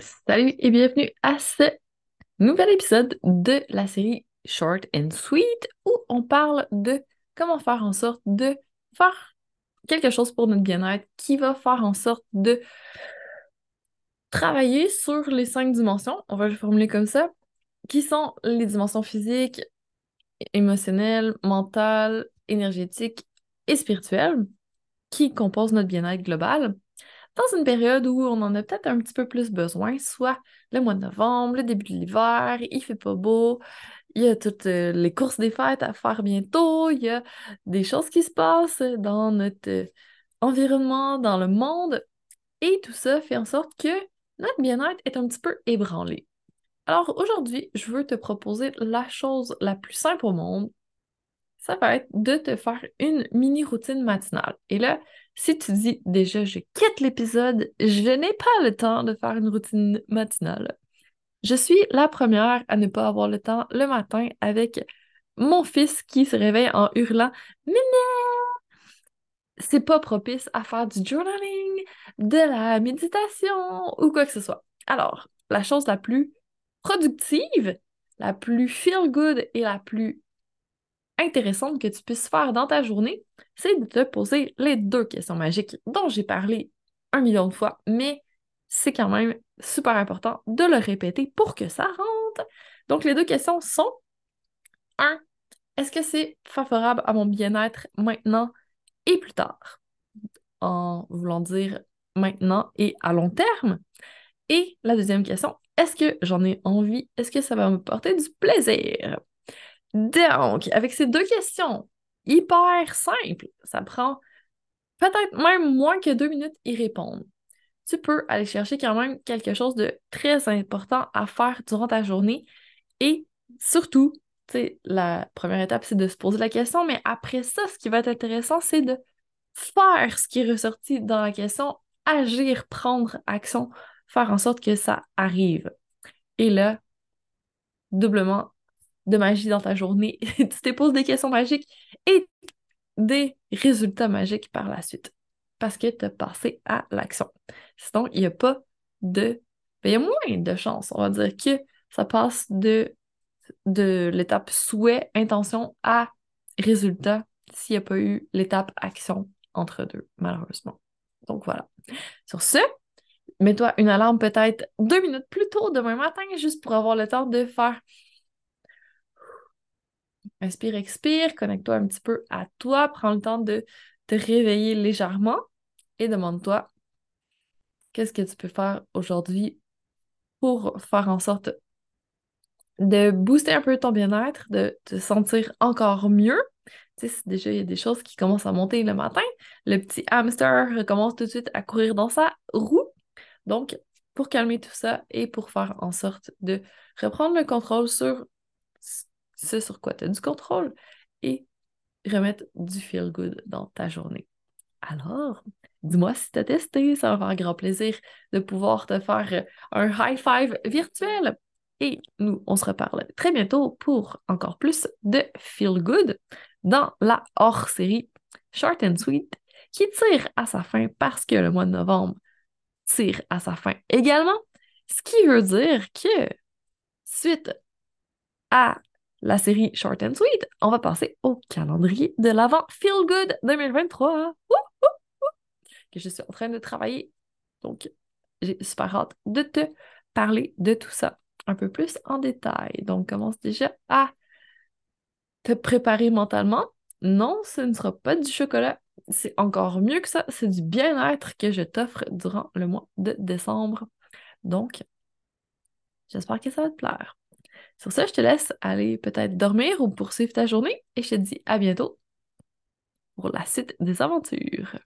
Salut et bienvenue à ce nouvel épisode de la série Short and Sweet où on parle de comment faire en sorte de faire quelque chose pour notre bien-être qui va faire en sorte de travailler sur les cinq dimensions, on va le formuler comme ça, qui sont les dimensions physiques, émotionnelles, mentales, énergétiques et spirituelles qui composent notre bien-être global dans une période où on en a peut-être un petit peu plus besoin, soit le mois de novembre, le début de l'hiver, il fait pas beau, il y a toutes euh, les courses des fêtes à faire bientôt, il y a des choses qui se passent dans notre euh, environnement, dans le monde, et tout ça fait en sorte que notre bien-être est un petit peu ébranlé. Alors aujourd'hui, je veux te proposer la chose la plus simple au monde. Ça va être de te faire une mini routine matinale. Et là, si tu dis déjà je quitte l'épisode, je n'ai pas le temps de faire une routine matinale. Je suis la première à ne pas avoir le temps le matin avec mon fils qui se réveille en hurlant Mémé! C'est pas propice à faire du journaling, de la méditation ou quoi que ce soit. Alors, la chose la plus productive, la plus feel good et la plus intéressante que tu puisses faire dans ta journée, c'est de te poser les deux questions magiques dont j'ai parlé un million de fois, mais c'est quand même super important de le répéter pour que ça rentre. Donc, les deux questions sont 1. Est-ce que c'est favorable à mon bien-être maintenant et plus tard? En voulant dire maintenant et à long terme. Et la deuxième question, est-ce que j'en ai envie? Est-ce que ça va me porter du plaisir? Donc, avec ces deux questions hyper simples, ça prend peut-être même moins que deux minutes y répondre. Tu peux aller chercher quand même quelque chose de très important à faire durant ta journée et surtout, la première étape, c'est de se poser la question, mais après ça, ce qui va être intéressant, c'est de faire ce qui est ressorti dans la question, agir, prendre action, faire en sorte que ça arrive. Et là, doublement de magie dans ta journée. tu te poses des questions magiques et des résultats magiques par la suite. Parce que tu as passé à l'action. Sinon, il n'y a pas de. Ben, il y a moins de chances, on va dire, que ça passe de, de l'étape souhait, intention à résultat s'il n'y a pas eu l'étape action entre deux, malheureusement. Donc voilà. Sur ce, mets-toi une alarme peut-être deux minutes plus tôt demain matin, juste pour avoir le temps de faire Inspire, expire, connecte-toi un petit peu à toi, prends le temps de te réveiller légèrement et demande-toi qu'est-ce que tu peux faire aujourd'hui pour faire en sorte de booster un peu ton bien-être, de te sentir encore mieux? Tu sais, déjà, il y a des choses qui commencent à monter le matin. Le petit hamster commence tout de suite à courir dans sa roue. Donc, pour calmer tout ça et pour faire en sorte de reprendre le contrôle sur ce sur quoi? Tu as du contrôle et remettre du feel good dans ta journée. Alors, dis-moi si tu as testé, ça va faire grand plaisir de pouvoir te faire un high five virtuel. Et nous, on se reparle très bientôt pour encore plus de feel good dans la hors-série Short and Sweet qui tire à sa fin parce que le mois de novembre tire à sa fin également. Ce qui veut dire que suite à la série Short and Sweet, on va passer au calendrier de l'avant Feel Good 2023. Que je suis en train de travailler. Donc, j'ai super hâte de te parler de tout ça un peu plus en détail. Donc, commence déjà à te préparer mentalement. Non, ce ne sera pas du chocolat. C'est encore mieux que ça. C'est du bien-être que je t'offre durant le mois de décembre. Donc, j'espère que ça va te plaire. Sur ça, je te laisse aller peut-être dormir ou poursuivre ta journée et je te dis à bientôt pour la suite des aventures.